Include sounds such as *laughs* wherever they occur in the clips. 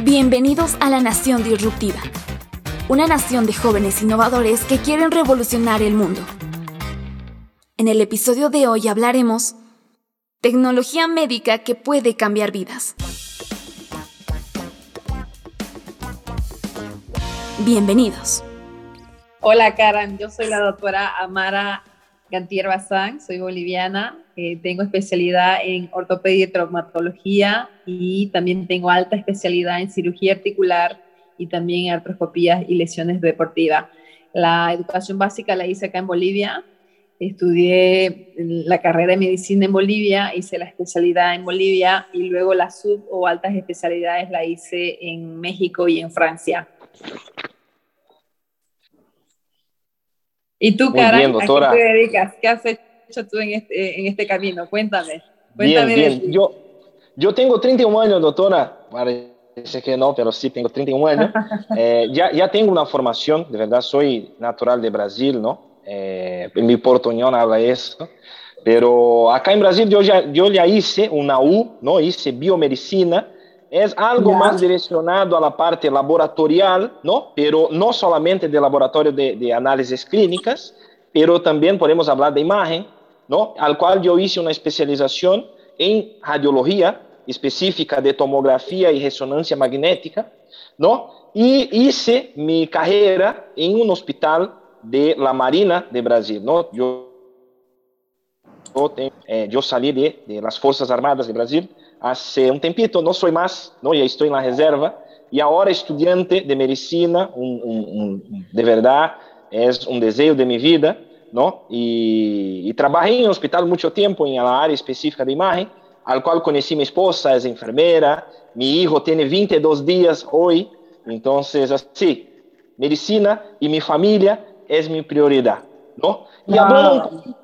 Bienvenidos a la Nación Disruptiva, una nación de jóvenes innovadores que quieren revolucionar el mundo. En el episodio de hoy hablaremos tecnología médica que puede cambiar vidas. Bienvenidos. Hola Karen, yo soy la doctora Amara Gantier Bazán, soy boliviana, eh, tengo especialidad en ortopedia y traumatología y también tengo alta especialidad en cirugía articular y también en artroscopías y lesiones deportivas. La educación básica la hice acá en Bolivia, estudié la carrera de medicina en Bolivia, hice la especialidad en Bolivia y luego la sub o altas especialidades la hice en México y en Francia. ¿Y tú, Karen, a qué te dedicas? ¿Qué has hecho tú en este, en este camino? Cuéntame. Cuéntame bien, bien. Yo, yo tengo 31 años, doctora. Parece que no, pero sí tengo 31 años. *laughs* eh, ya, ya tengo una formación, de verdad, soy natural de Brasil, ¿no? Eh, en mi portuñol habla eso. Pero acá en Brasil yo ya, yo ya hice una U, ¿no? Hice biomedicina es algo más direccionado a la parte laboratorial, ¿no? Pero no solamente de laboratorio de, de, análisis clínicas, pero también podemos hablar de imagen, ¿no? Al cual yo hice una especialización en radiología específica de tomografía y resonancia magnética, ¿no? Y hice mi carrera en un hospital de la Marina de Brasil, ¿no? Yo, yo, eh, yo salí de, de las Fuerzas Armadas de Brasil hace un tempito, no soy más, ¿no? ya estoy en la reserva, y ahora estudiante de medicina, un, un, un, de verdad, es un deseo de mi vida, ¿no? Y, y, trabajé en un hospital mucho tiempo en la área específica de imagen, al cual conocí mi esposa, es enfermera, mi hijo tiene 22 días hoy, entonces, así, medicina y mi familia es mi prioridad, ¿no? Y hablando un poquito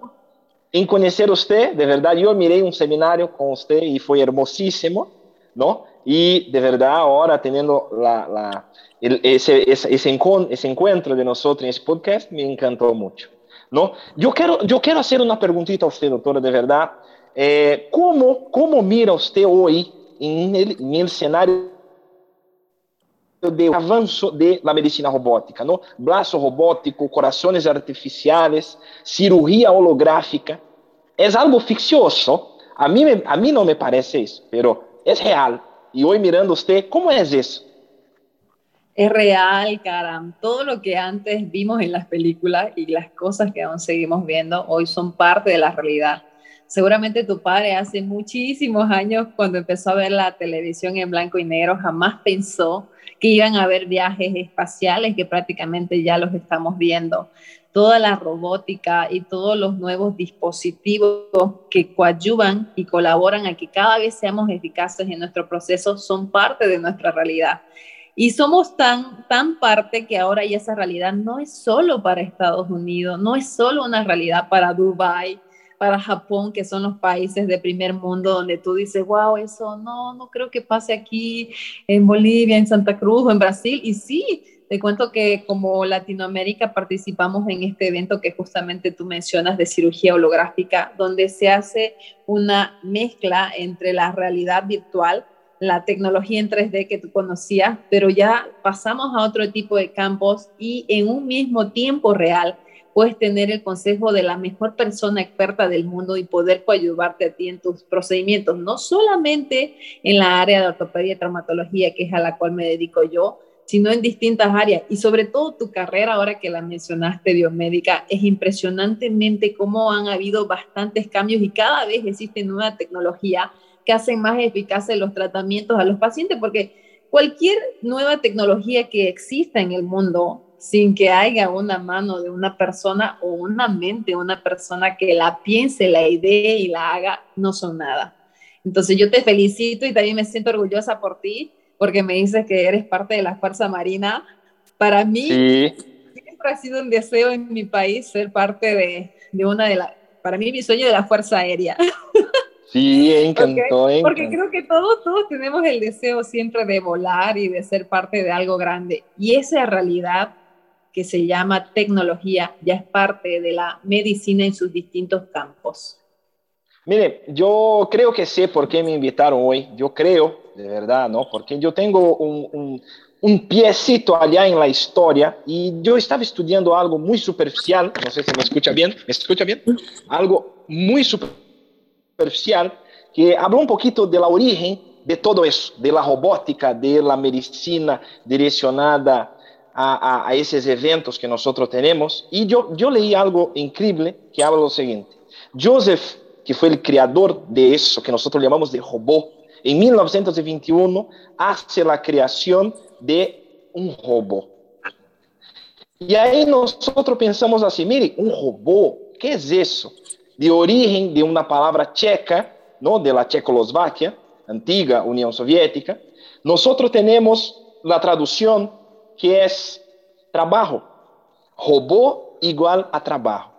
en conocer usted, de verdad, yo miré un seminario con usted y fue hermosísimo, ¿no? Y de verdad ahora teniendo la, la, el, ese, ese, ese, encuentro de nosotros en este podcast, me encantó mucho, ¿no? Yo quiero, yo quiero hacer una preguntita a usted, doctora, de verdad. Eh, ¿cómo, ¿Cómo mira usted hoy en el, en el escenario de avanço de la medicina robótica, ¿no? Brazo robótico, corazones artificiales, cirugía holográfica. Es algo ficcioso. A mí, me, a mí no me parece eso, pero es real. Y hoy mirando usted, ¿cómo es eso? Es real, caram. Todo lo que antes vimos en las películas y las cosas que aún seguimos viendo hoy son parte de la realidad. Seguramente tu padre hace muchísimos años, cuando empezó a ver la televisión en blanco y negro, jamás pensó que iban a haber viajes espaciales que prácticamente ya los estamos viendo. Toda la robótica y todos los nuevos dispositivos que coadyuvan y colaboran a que cada vez seamos eficaces en nuestro proceso son parte de nuestra realidad. Y somos tan, tan parte que ahora ya esa realidad no es solo para Estados Unidos, no es solo una realidad para Dubái, para Japón, que son los países de primer mundo donde tú dices, wow, eso no, no creo que pase aquí en Bolivia, en Santa Cruz o en Brasil. Y sí, te cuento que como Latinoamérica participamos en este evento que justamente tú mencionas de cirugía holográfica, donde se hace una mezcla entre la realidad virtual, la tecnología en 3D que tú conocías, pero ya pasamos a otro tipo de campos y en un mismo tiempo real puedes tener el consejo de la mejor persona experta del mundo y poder ayudarte a ti en tus procedimientos, no solamente en la área de ortopedia y traumatología, que es a la cual me dedico yo, sino en distintas áreas. Y sobre todo tu carrera, ahora que la mencionaste, biomédica, es impresionantemente cómo han habido bastantes cambios y cada vez existe nueva tecnología que hacen más eficaces los tratamientos a los pacientes, porque cualquier nueva tecnología que exista en el mundo sin que haya una mano de una persona o una mente de una persona que la piense, la idea y la haga, no son nada. Entonces yo te felicito y también me siento orgullosa por ti, porque me dices que eres parte de la Fuerza Marina. Para mí siempre ha sido un deseo en mi país ser parte de, de una de las, para mí mi sueño de la Fuerza Aérea. *laughs* Sí, encantó, okay. Porque creo que todos, todos tenemos el deseo siempre de volar y de ser parte de algo grande. Y esa realidad que se llama tecnología ya es parte de la medicina en sus distintos campos. Mire, yo creo que sé por qué me invitaron hoy. Yo creo, de verdad, ¿no? Porque yo tengo un, un, un piecito allá en la historia y yo estaba estudiando algo muy superficial. No sé si me escucha bien. ¿Me escucha bien? Algo muy superficial que habló un poquito de la origen de todo eso, de la robótica, de la medicina direccionada a, a, a esos eventos que nosotros tenemos. Y yo, yo leí algo increíble que habla lo siguiente. Joseph que fue el creador de eso que nosotros llamamos de robot, en 1921 hace la creación de un robot. Y ahí nosotros pensamos así, mire, un robot, ¿qué es eso? De origen de una palabra checa, ¿no? de la Checoslovaquia, antigua Unión Soviética. Nosotros tenemos la traducción que es trabajo. Robot igual a trabajo.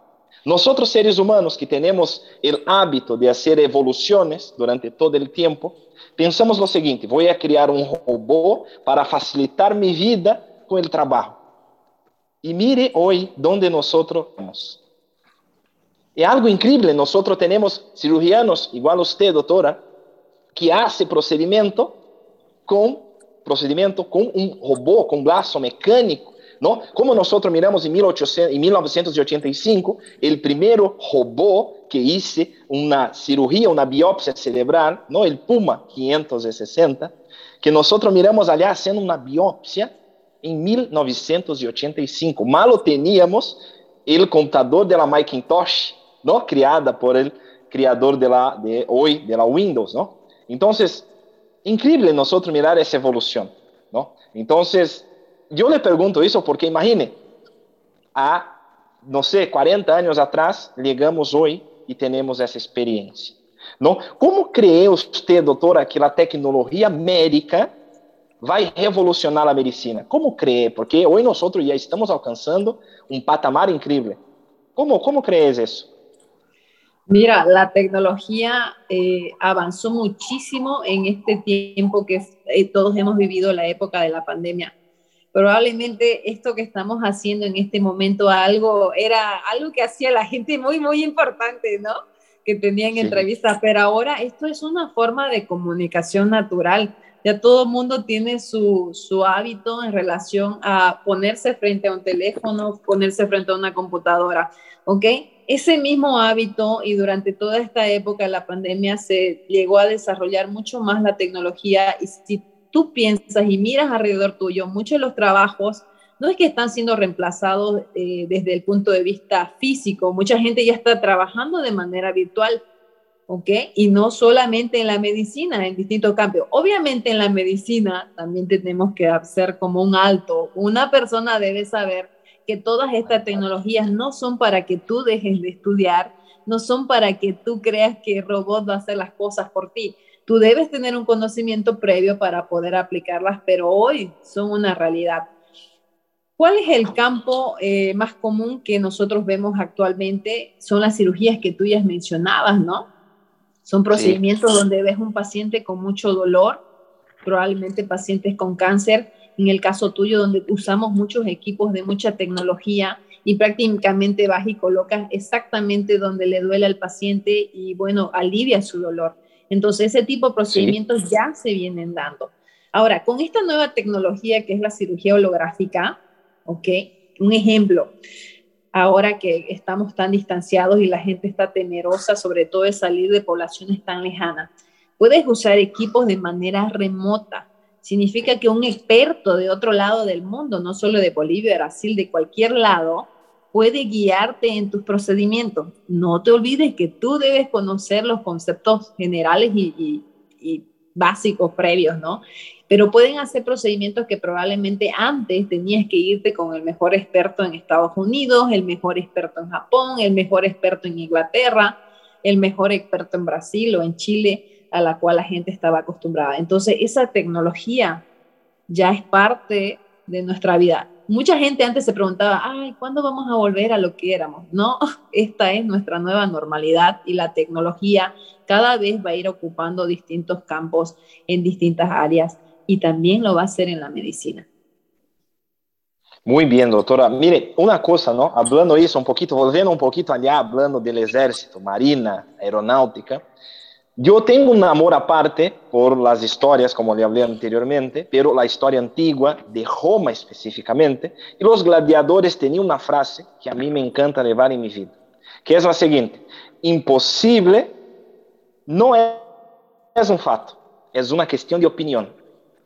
Nosotros seres humanos que tenemos el hábito de hacer evoluciones durante todo el tiempo, pensamos lo siguiente, voy a crear un robot para facilitar mi vida con el trabajo. Y mire hoy donde nosotros estamos. Es algo increíble, nosotros tenemos cirujanos, igual usted, doctora, que hace procedimiento con procedimiento con un robot, con brazo mecánico, ¿no? Como nosotros miramos en, 1800, en 1985, el primer robot que hizo una cirugía, una biopsia cerebral, ¿no? El Puma 560, que nosotros miramos allá haciendo una biopsia en 1985. Malo teníamos el computador de la Macintosh, ¿no? Criada por el creador de la de hoy de la Windows, ¿no? Entonces, increíble nosotros mirar esa evolución, ¿no? Entonces, yo le pregunto eso porque imagine, a, no sé, 40 años atrás, llegamos hoy y tenemos esa experiencia. ¿no? ¿Cómo cree usted, doctora, que la tecnología médica va a revolucionar la medicina? ¿Cómo cree? Porque hoy nosotros ya estamos alcanzando un patamar increíble. ¿Cómo, cómo crees eso? Mira, la tecnología eh, avanzó muchísimo en este tiempo que eh, todos hemos vivido la época de la pandemia probablemente esto que estamos haciendo en este momento algo era algo que hacía la gente muy muy importante, ¿no? Que tenían sí. entrevistas, pero ahora esto es una forma de comunicación natural. Ya todo el mundo tiene su, su hábito en relación a ponerse frente a un teléfono, ponerse frente a una computadora, ¿ok? Ese mismo hábito y durante toda esta época de la pandemia se llegó a desarrollar mucho más la tecnología y si tú piensas y miras alrededor tuyo, muchos de los trabajos no es que están siendo reemplazados eh, desde el punto de vista físico, mucha gente ya está trabajando de manera virtual, ¿ok? Y no solamente en la medicina, en distintos campos. Obviamente en la medicina también tenemos que hacer como un alto. Una persona debe saber que todas estas tecnologías no son para que tú dejes de estudiar, no son para que tú creas que el robot va a hacer las cosas por ti Tú debes tener un conocimiento previo para poder aplicarlas, pero hoy son una realidad. ¿Cuál es el campo eh, más común que nosotros vemos actualmente? Son las cirugías que tú ya mencionabas, ¿no? Son procedimientos sí. donde ves un paciente con mucho dolor, probablemente pacientes con cáncer. En el caso tuyo, donde usamos muchos equipos de mucha tecnología y prácticamente vas y colocas exactamente donde le duele al paciente y, bueno, alivia su dolor. Entonces, ese tipo de procedimientos sí. ya se vienen dando. Ahora, con esta nueva tecnología que es la cirugía holográfica, ¿ok? Un ejemplo, ahora que estamos tan distanciados y la gente está temerosa, sobre todo de salir de poblaciones tan lejanas, puedes usar equipos de manera remota. Significa que un experto de otro lado del mundo, no solo de Bolivia, Brasil, de cualquier lado, puede guiarte en tus procedimientos. No te olvides que tú debes conocer los conceptos generales y, y, básicos previos, ¿no? Pero pueden hacer procedimientos que probablemente antes tenías que irte con el mejor experto en Estados Unidos, el mejor experto en Japón, el mejor experto en Inglaterra, el mejor experto en Brasil o en Chile, a la cual la gente estaba acostumbrada. Entonces, esa tecnología ya es parte de nuestra vida mucha gente antes se preguntaba, ay, ¿cuándo vamos a volver a lo que éramos? No, *laughs* esta es nuestra nueva normalidad y la tecnología cada vez va a ir ocupando distintos campos en distintas áreas y también lo va a hacer en la medicina. Muy bien, doctora. Mire, una cosa, ¿no? Hablando eso un poquito, volviendo un poquito allá, hablando del ejército, marina, aeronáutica. Yo tengo un amor aparte por las historias, como le hablé anteriormente, pero la historia antigua, de Roma específicamente, y los gladiadores tenían una frase que a mí me encanta llevar en mi vida, que es la siguiente, imposible no es un fato, es una cuestión de opinión.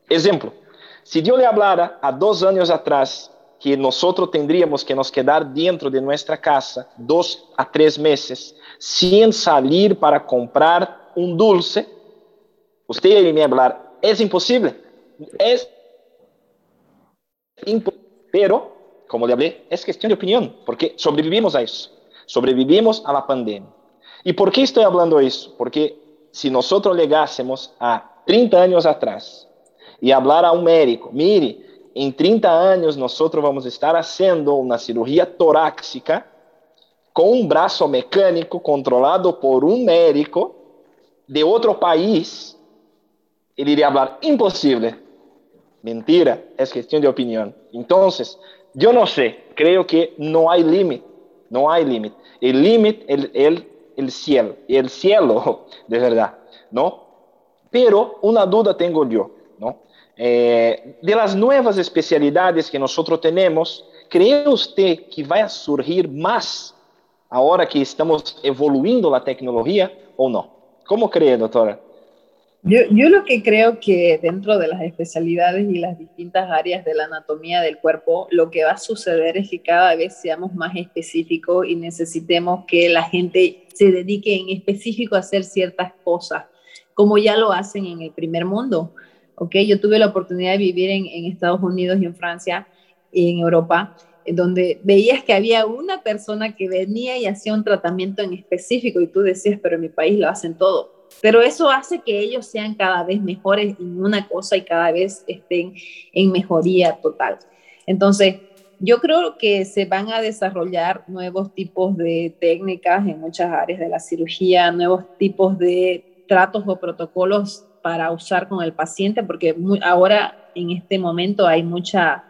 Ejemplo, si yo le hablara a dos años atrás que nosotros tendríamos que nos quedar dentro de nuestra casa dos a tres meses sin salir para comprar un dulce, usted me a hablar, es imposible, es pero, como le hablé, es cuestión de opinión, porque sobrevivimos a eso, sobrevivimos a la pandemia. ¿Y por qué estoy hablando eso? Porque si nosotros llegásemos a 30 años atrás y hablar a un médico, mire, en 30 años nosotros vamos a estar haciendo una cirugía torácica con un brazo mecánico controlado por un médico de otro país, él iría a hablar imposible. Mentira, es cuestión de opinión. Entonces, yo no sé, creo que no hay límite, no hay límite. El límite es el, el cielo, el cielo, *laughs* de verdad, ¿no? Pero una duda tengo yo, ¿no? Eh, de las nuevas especialidades que nosotros tenemos, ¿cree usted que va a surgir más ahora que estamos evoluindo la tecnología o no? ¿Cómo cree, doctora? Yo, yo, lo que creo que dentro de las especialidades y las distintas áreas de la anatomía del cuerpo, lo que va a suceder es que cada vez seamos más específicos y necesitemos que la gente se dedique en específico a hacer ciertas cosas, como ya lo hacen en el primer mundo. ¿okay? Yo tuve la oportunidad de vivir en, en Estados Unidos y en Francia y en Europa donde veías que había una persona que venía y hacía un tratamiento en específico y tú decías, pero en mi país lo hacen todo. Pero eso hace que ellos sean cada vez mejores en una cosa y cada vez estén en mejoría total. Entonces, yo creo que se van a desarrollar nuevos tipos de técnicas en muchas áreas de la cirugía, nuevos tipos de tratos o protocolos para usar con el paciente, porque ahora en este momento hay mucha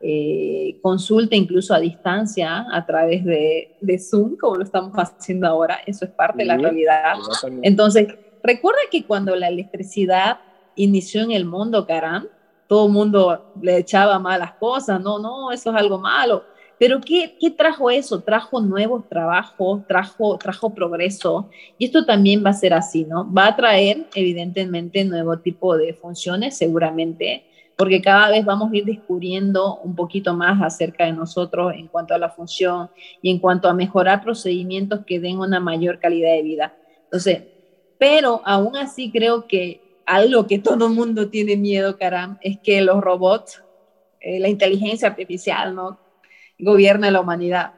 eh, consulta incluso a distancia a través de, de, Zoom, como lo estamos haciendo ahora, eso es parte de la realidad. Entonces, recuerda que cuando la electricidad inició en el mundo, Karam, todo el mundo le echaba malas cosas, no, no, eso es algo malo. Pero ¿qué, ¿qué, trajo eso? Trajo nuevos trabajos, trajo, trajo progreso. Y esto también va a ser así, ¿no? Va a traer, evidentemente, nuevo tipo de funciones, seguramente, porque cada vez vamos a ir descubriendo un poquito más acerca de nosotros en cuanto a la función y en cuanto a mejorar procedimientos que den una mayor calidad de vida. Entonces, pero aún así creo que algo que todo el mundo tiene miedo, caram, es que los robots, eh, la inteligencia artificial, ¿no? Gobierna la humanidad.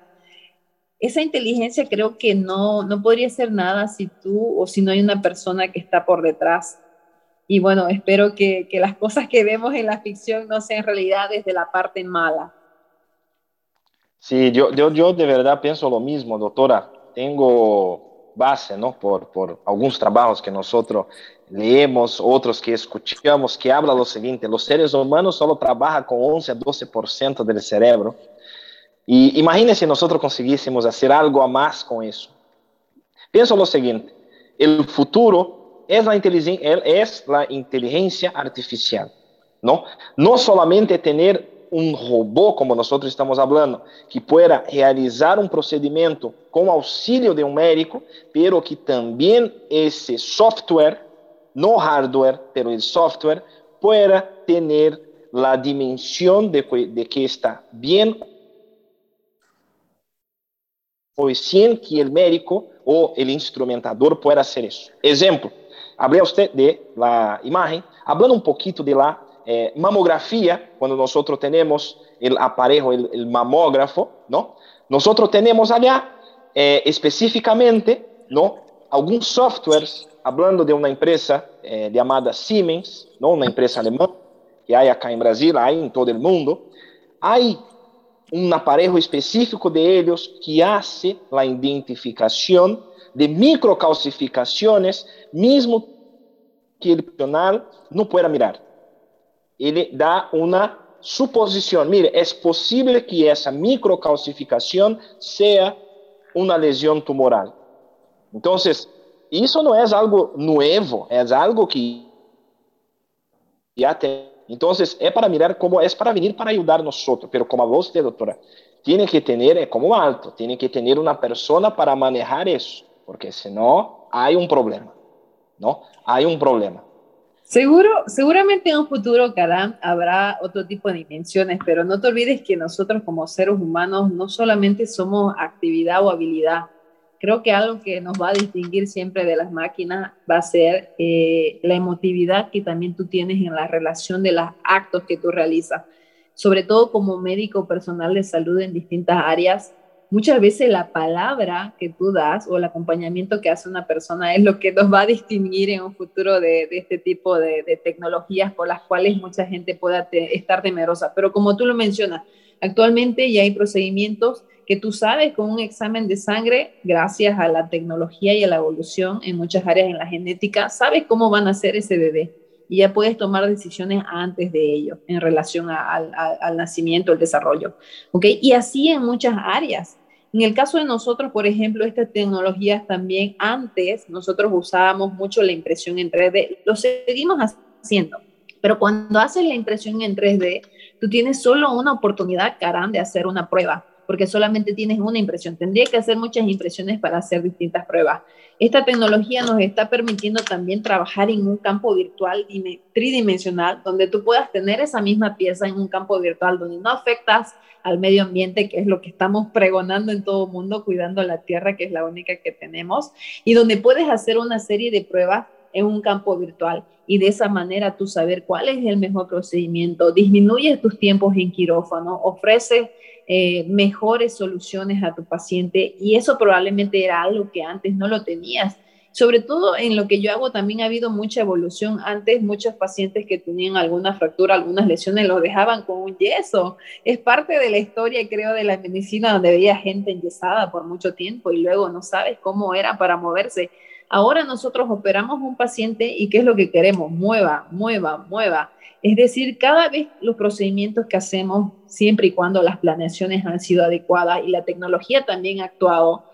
Esa inteligencia creo que no, no podría ser nada si tú o si no hay una persona que está por detrás y bueno, espero que, las cosas que vemos en la ficción no sean realidad desde la parte mala. Sí, yo, yo, yo de verdad pienso lo mismo, doctora. Tengo base, ¿no? Por, por algunos trabajos que nosotros leemos, otros que escuchamos, que habla lo siguiente, los seres humanos solo trabajan con 11 a 12% del cerebro. Y imagínense si nosotros consiguiésemos hacer algo a más con eso. Pienso lo siguiente, el futuro es la, es la inteligencia artificial, ¿no? No solamente tener un robot, como nosotros estamos hablando, que pueda realizar un procedimiento con auxilio de un médico, pero que también ese software, no hardware, pero el software, pueda tener la dimensión de, de que está bien o sin que el médico o el instrumentador pueda hacer eso. Ejemplo, Hablé a usted de la imagen, hablando un poquito de la eh, mamografía, cuando nosotros tenemos el aparejo, el, el mamógrafo, ¿no? Nosotros tenemos allá eh, específicamente, ¿no? Algunos softwares, hablando de una empresa eh, llamada Siemens, ¿no? Una empresa alemana que hay acá en Brasil, hay en todo el mundo, hay un aparejo específico de ellos que hace la identificación de microcalcificaciones, mismo que el profesional no pueda mirar. Ele dá uma suposición. Mire, es posible que esa microcalcificación sea una lesión tumoral. Entonces, eso no es algo nuevo, es algo que ya te... Entonces, es para mirar cómo es para venir para ayudar a nosotros, pero como a usted, doctora, tiene que tener, es como alto, tiene que tener una persona para manejar eso, porque si no, hay un problema, ¿no? Hay un problema. Seguro, seguramente en un futuro, Karam, habrá otro tipo de dimensiones, pero no te olvides que nosotros como seres humanos no solamente somos actividad o habilidad. Creo que algo que nos va a distinguir siempre de las máquinas va a ser eh, la emotividad que también tú tienes en la relación de los actos que tú realizas. Sobre todo como médico personal de salud en distintas áreas, muchas veces la palabra que tú das o el acompañamiento que hace una persona es lo que nos va a distinguir en un futuro de, este tipo de, tecnologías por las cuales mucha gente pueda estar temerosa. Pero como tú lo mencionas, actualmente ya hay procedimientos que tú sabes con un examen de sangre, gracias a la tecnología y a la evolución en muchas áreas en la genética, sabes cómo van a ser ese bebé y ya puedes tomar decisiones antes de ello en relación al, nacimiento, el desarrollo. ¿ok? Y así en muchas áreas. En el caso de nosotros, por ejemplo, estas tecnologías también antes nosotros usábamos mucho la impresión en 3D, lo seguimos haciendo, pero cuando haces la impresión en 3D, tú tienes solo una oportunidad, carán, de hacer una prueba, porque solamente tienes una impresión. Tendría que hacer muchas impresiones para hacer distintas pruebas. Esta tecnología nos está permitiendo también trabajar en un campo virtual tridimensional, donde tú puedas tener esa misma pieza en un campo virtual, donde no afectas al medio ambiente, que es lo que estamos pregonando en todo mundo, cuidando la tierra, que es la única que tenemos, y donde puedes hacer una serie de pruebas en un campo virtual y de esa manera tú saber cuál es el mejor procedimiento, disminuyes tus tiempos en quirófano, ofreces eh, mejores soluciones a tu paciente y eso probablemente era algo que antes no lo tenías sobre todo en lo que yo hago también ha habido mucha evolución. Antes muchos pacientes que tenían alguna fractura, algunas lesiones, los dejaban con un yeso. Es parte de la historia, creo, de la medicina donde veía gente enyesada por mucho tiempo y luego no sabes cómo era para moverse. Ahora nosotros operamos un paciente y ¿qué es lo que queremos? Mueva, mueva, mueva. Es decir, cada vez los procedimientos que hacemos, siempre y cuando las planeaciones han sido adecuadas y la tecnología también ha actuado,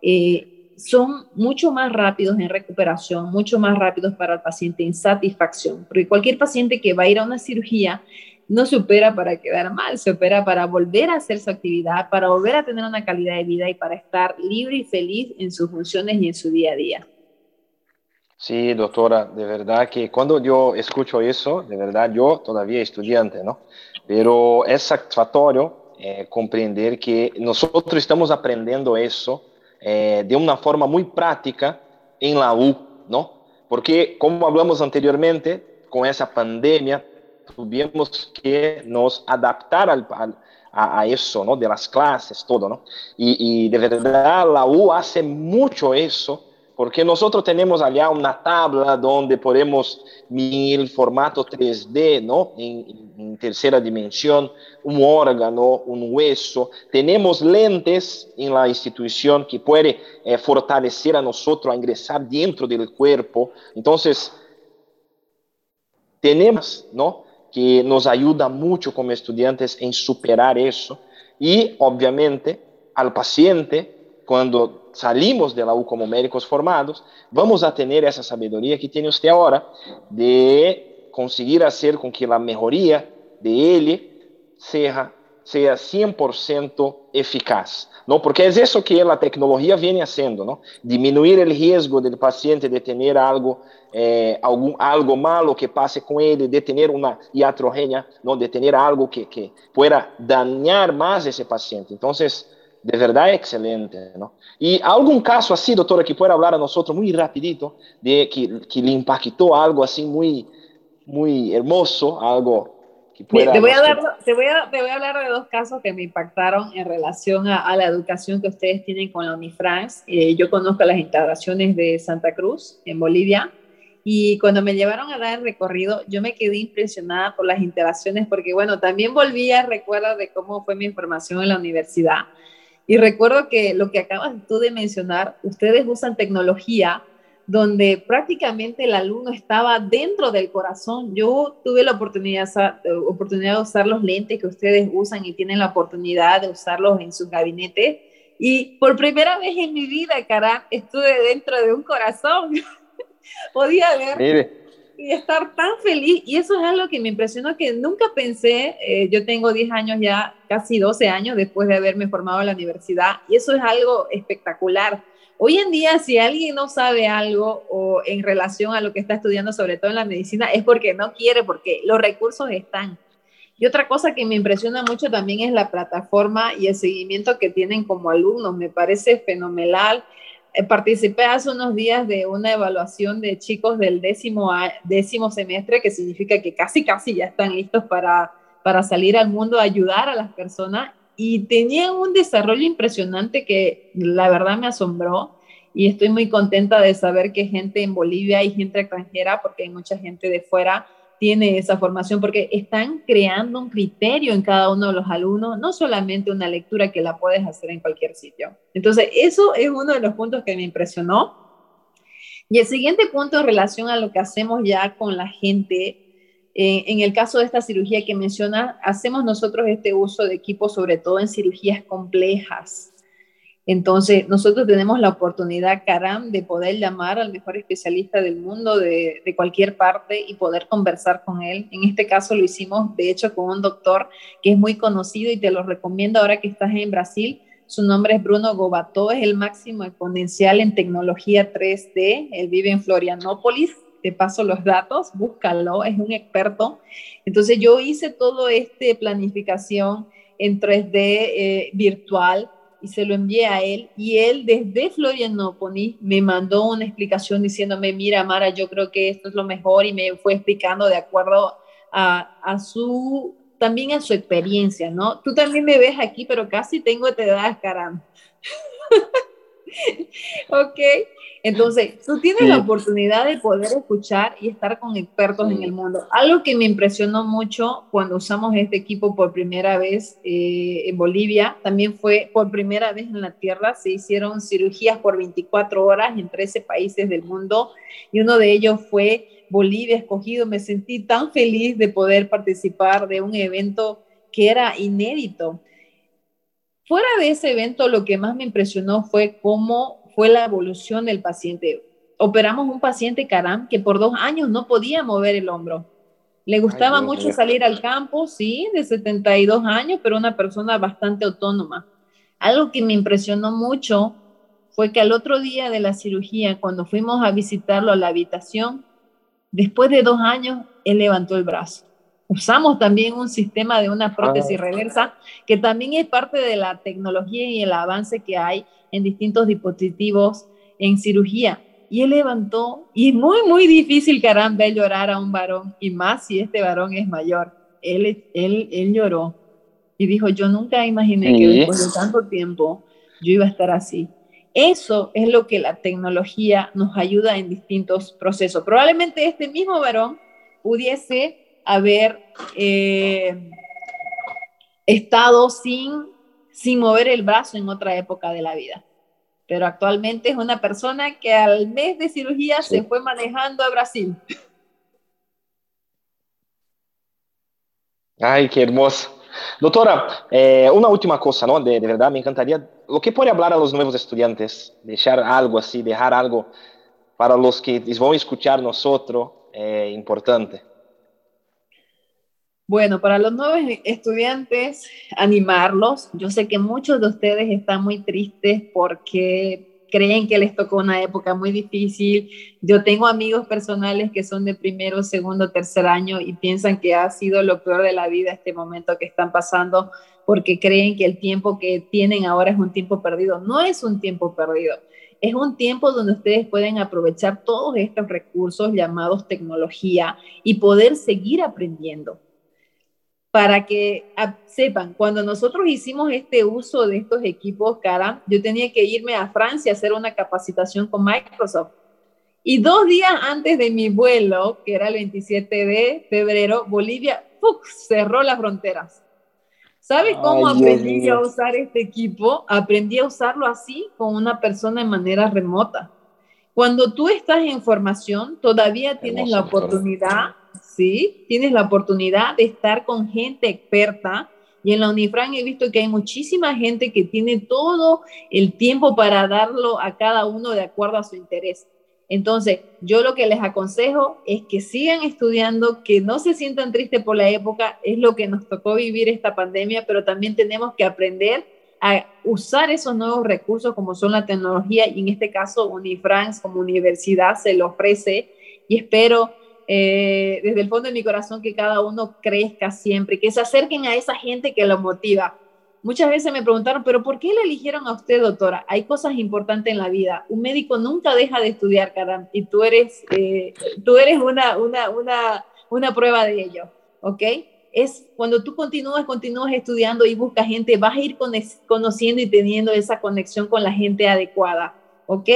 eh, son mucho más rápidos en recuperación, mucho más rápidos para el paciente en satisfacción, porque cualquier paciente que va a ir a una cirugía no se opera para quedar mal, se opera para volver a hacer su actividad, para volver a tener una calidad de vida y para estar libre y feliz en sus funciones y en su día a día. Sí, doctora, de verdad que cuando yo escucho eso, de verdad yo todavía estudiante, ¿no? Pero es satisfactorio eh, comprender que nosotros estamos aprendiendo eso eh, de una forma muy práctica en la U, ¿no? Porque, como hablamos anteriormente, con esa pandemia tuvimos que nos adaptar al, al, a, eso, ¿no? De las clases, todo, ¿no? Y, y de verdad la U hace mucho eso porque nosotros tenemos allá una tabla donde podemos medir el formato 3D, ¿no? En, en, tercera dimensión, un órgano, un hueso. Tenemos lentes en la institución que puede eh, fortalecer a nosotros a ingresar dentro del cuerpo. Entonces, tenemos, ¿no? Que nos ayuda mucho como estudiantes en superar eso. Y, obviamente, al paciente, cuando salimos de la U como médicos formados, vamos a tener esa sabiduría que tiene usted ahora de conseguir hacer con que la mejoría de él sea, sea 100% eficaz. ¿no? Porque es eso que la tecnología viene haciendo, ¿no? disminuir el riesgo del paciente de tener algo, eh, algún, algo malo que pase con él, de tener una iatrogenia, ¿no? de tener algo que, que pueda dañar más a ese paciente. Entonces, de verdad excelente, ¿no? Y algún caso así, doctora, que pueda hablar a nosotros muy rapidito, de que, que le impactó algo así muy, muy hermoso, algo que pueda... Te voy, a dar, te, voy a, te voy a hablar de dos casos que me impactaron en relación a, a la educación que ustedes tienen con la Unifrance. Eh, yo conozco las instalaciones de Santa Cruz, en Bolivia, y cuando me llevaron a dar el recorrido, yo me quedé impresionada por las instalaciones, porque bueno, también volví a recuerdo de cómo fue mi formación en la universidad. Y recuerdo que lo que acabas tú de mencionar, ustedes usan tecnología donde prácticamente el alumno estaba dentro del corazón. Yo tuve la oportunidad, oportunidad de usar los lentes que ustedes usan y tienen la oportunidad de usarlos en su gabinete. Y por primera vez en mi vida, cara, estuve dentro de un corazón. *laughs* Podía ver y estar tan feliz. Y eso es algo que me impresionó, que nunca pensé. Eh, yo tengo 10 años ya, casi 12 años después de haberme formado en la universidad. Y eso es algo espectacular Hoy en día, si alguien no sabe algo o en relación a lo que está estudiando, sobre todo en la medicina, es porque no quiere, porque los recursos están. Y otra cosa que me impresiona mucho también es la plataforma y el seguimiento que tienen como alumnos. Me parece fenomenal. Eh, participé hace unos días de una evaluación de chicos del décimo, décimo semestre, que significa que casi, casi ya están listos para, para salir al mundo ayudar a las personas. Y tenían un desarrollo impresionante que la verdad me asombró y estoy muy contenta de saber que gente en Bolivia y gente extranjera, porque hay mucha gente de fuera, tiene esa formación, porque están creando un criterio en cada uno de los alumnos, no solamente una lectura que la puedes hacer en cualquier sitio. Entonces, eso es uno de los puntos que me impresionó. Y el siguiente punto en relación a lo que hacemos ya con la gente eh, en el caso de esta cirugía que menciona, hacemos nosotros este uso de equipo sobre todo en cirugías complejas. Entonces, nosotros tenemos la oportunidad, Karam, de poder llamar al mejor especialista del mundo de, cualquier parte y poder conversar con él. En este caso lo hicimos, de hecho, con un doctor que es muy conocido y te lo recomiendo ahora que estás en Brasil. Su nombre es Bruno Gobató, es el máximo exponencial en tecnología 3D. Él vive en Florianópolis te paso los datos, búscalo, es un experto. Entonces yo hice todo este planificación en 3D eh, virtual y se lo envié a él y él desde Florianópolis me mandó una explicación diciéndome, mira Mara, yo creo que esto es lo mejor y me fue explicando de acuerdo a, a su, también a su experiencia, ¿no? Tú también me ves aquí, pero casi tengo te edad, caramba. *laughs* ok, entonces, tú tienes la oportunidad de poder escuchar y estar con expertos en el mundo. Algo que me impresionó mucho cuando usamos este equipo por primera vez eh, en Bolivia, también fue por primera vez en la Tierra, se hicieron cirugías por 24 horas en 13 países del mundo y uno de ellos fue Bolivia escogido. Me sentí tan feliz de poder participar de un evento que era inédito. Fuera de ese evento, lo que más me impresionó fue cómo fue la evolución del paciente. Operamos un paciente, Caram, que por dos años no podía mover el hombro. Le gustaba mucho salir al campo, sí, de 72 años, pero una persona bastante autónoma. Algo que me impresionó mucho fue que al otro día de la cirugía, cuando fuimos a visitarlo a la habitación, después de dos años, él levantó el brazo. Usamos también un sistema de una prótesis ah. reversa, que también es parte de la tecnología y el avance que hay en distintos dispositivos en cirugía. Y él levantó, y es muy, muy difícil, caramba, llorar a un varón, y más si este varón es mayor. Él, él, él lloró y dijo, yo nunca imaginé que después de tanto tiempo yo iba a estar así. Eso es lo que la tecnología nos ayuda en distintos procesos. Probablemente este mismo varón pudiese haber eh, estado sin sin mover el brazo en otra época de la vida. Pero actualmente es una persona que al mes de cirugía se fue manejando a Brasil. Ay, qué hermoso. Doctora, eh, una última cosa, ¿no? De, verdad, me encantaría, lo que puede hablar a los nuevos estudiantes, dejar algo así, dejar algo para los que van a escuchar nosotros, eh, importante. Bueno, para los nuevos estudiantes, animarlos. Yo sé que muchos de ustedes están muy tristes porque creen que les tocó una época muy difícil. Yo tengo amigos personales que son de primero, segundo, tercer año y piensan que ha sido lo peor de la vida este momento que están pasando porque creen que el tiempo que tienen ahora es un tiempo perdido. No es un tiempo perdido. Es un tiempo donde ustedes pueden aprovechar todos estos recursos llamados tecnología y poder seguir aprendiendo para que sepan, cuando nosotros hicimos este uso de estos equipos, cara, yo tenía que irme a Francia a hacer una capacitación con Microsoft. Y dos días antes de mi vuelo, que era el 27 de febrero, Bolivia cerró las fronteras. ¿Sabes cómo aprendí a usar este equipo? Aprendí a usarlo así con una persona de manera remota. Cuando tú estás en formación, todavía tienes la oportunidad, ¿sí? Tienes la oportunidad de estar con gente experta. Y en la Unifran he visto que hay muchísima gente que tiene todo el tiempo para darlo a cada uno de acuerdo a su interés. Entonces, yo lo que les aconsejo es que sigan estudiando, que no se sientan tristes por la época, es lo que nos tocó vivir esta pandemia, pero también tenemos que aprender a usar esos nuevos recursos como son la tecnología y en este caso Unifrance como universidad se lo ofrece y espero eh, desde el fondo de mi corazón que cada uno crezca siempre, que se acerquen a esa gente que lo motiva. Muchas veces me preguntaron, pero ¿por qué le eligieron a usted, doctora? Hay cosas importantes en la vida. Un médico nunca deja de estudiar, caramba, y tú eres, eh, tú eres una, una, una, una prueba de ello, ¿ok? es cuando tú continúas, continúas estudiando y buscas gente, vas a ir conociendo y teniendo esa conexión con la gente adecuada, ¿ok?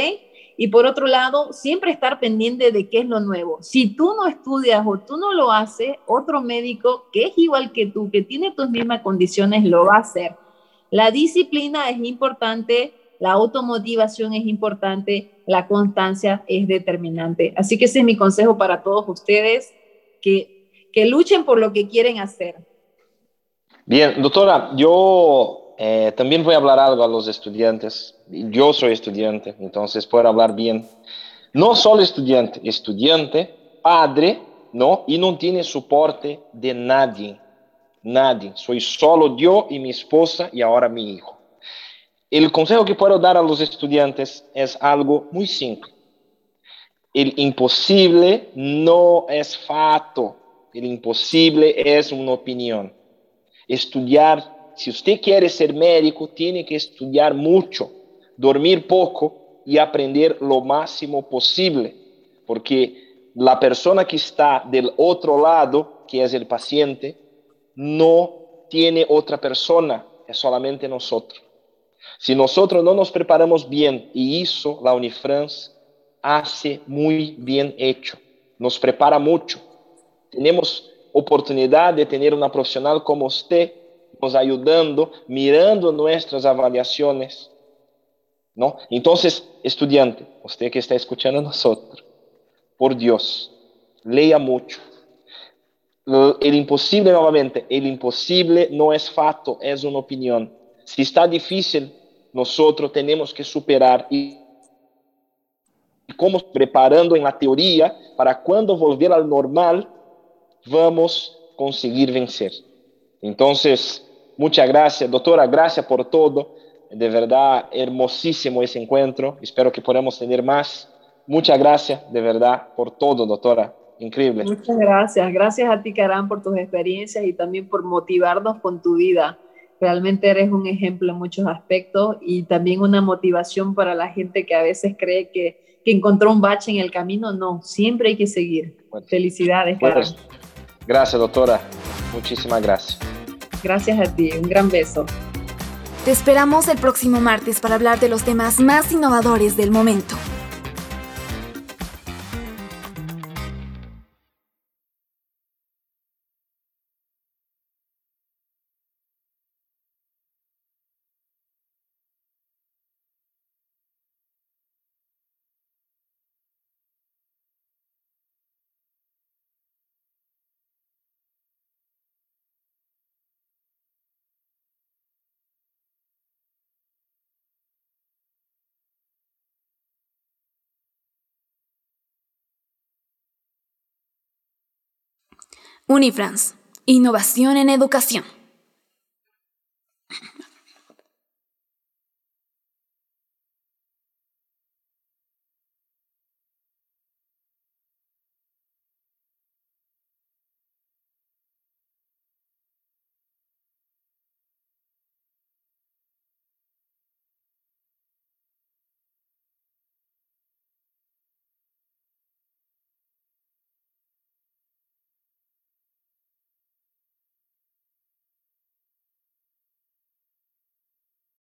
Y por otro lado, siempre estar pendiente de qué es lo nuevo. Si tú no estudias o tú no lo haces, otro médico que es igual que tú, que tiene tus mismas condiciones, lo va a hacer. La disciplina es importante, la automotivación es importante, la constancia es determinante. Así que ese es mi consejo para todos ustedes, que que luchen por lo que quieren hacer. Bien, doctora, yo eh, también voy a hablar algo a los estudiantes. Yo soy estudiante, entonces puedo hablar bien. No solo estudiante, estudiante, padre, ¿no? Y no tiene soporte de nadie, nadie. Soy solo yo y mi esposa y ahora mi hijo. El consejo que puedo dar a los estudiantes es algo muy simple. El imposible no es fato. El imposible es una opinión. Estudiar, si usted quiere ser médico, tiene que estudiar mucho, dormir poco y aprender lo máximo posible, porque la persona que está del otro lado, que es el paciente, no tiene otra persona, es solamente nosotros. Si nosotros no nos preparamos bien, y eso la Unifrance hace muy bien hecho, nos prepara mucho tenemos oportunidad de tener una profesional como usted nos ayudando, mirando nuestras avaliaciones. ¿no? Entonces, estudiante, usted que está escuchando a nosotros, por Dios, lea mucho. El imposible, nuevamente, el imposible no es fato, es una opinión. Si está difícil, nosotros tenemos que superar y como preparando en la teoría para cuando volver al normal, vamos conseguir vencer. Entonces, muchas gracias, doctora, gracias por todo. De verdad, hermosísimo ese encuentro. Espero que podamos tener más. Muchas gracias, de verdad, por todo, doctora. Increíble. Muchas gracias. Gracias a ti, Karan, por tus experiencias y también por motivarnos con tu vida. Realmente eres un ejemplo en muchos aspectos y también una motivación para la gente que a veces cree que, que encontró un bache en el camino. No, siempre hay que seguir. Felicidades, Karan. Gracias, doctora. Muchísimas gracias. Gracias a ti. Un gran beso. Te esperamos el próximo martes para hablar de los temas más innovadores del momento. Unifrance, innovación en educación.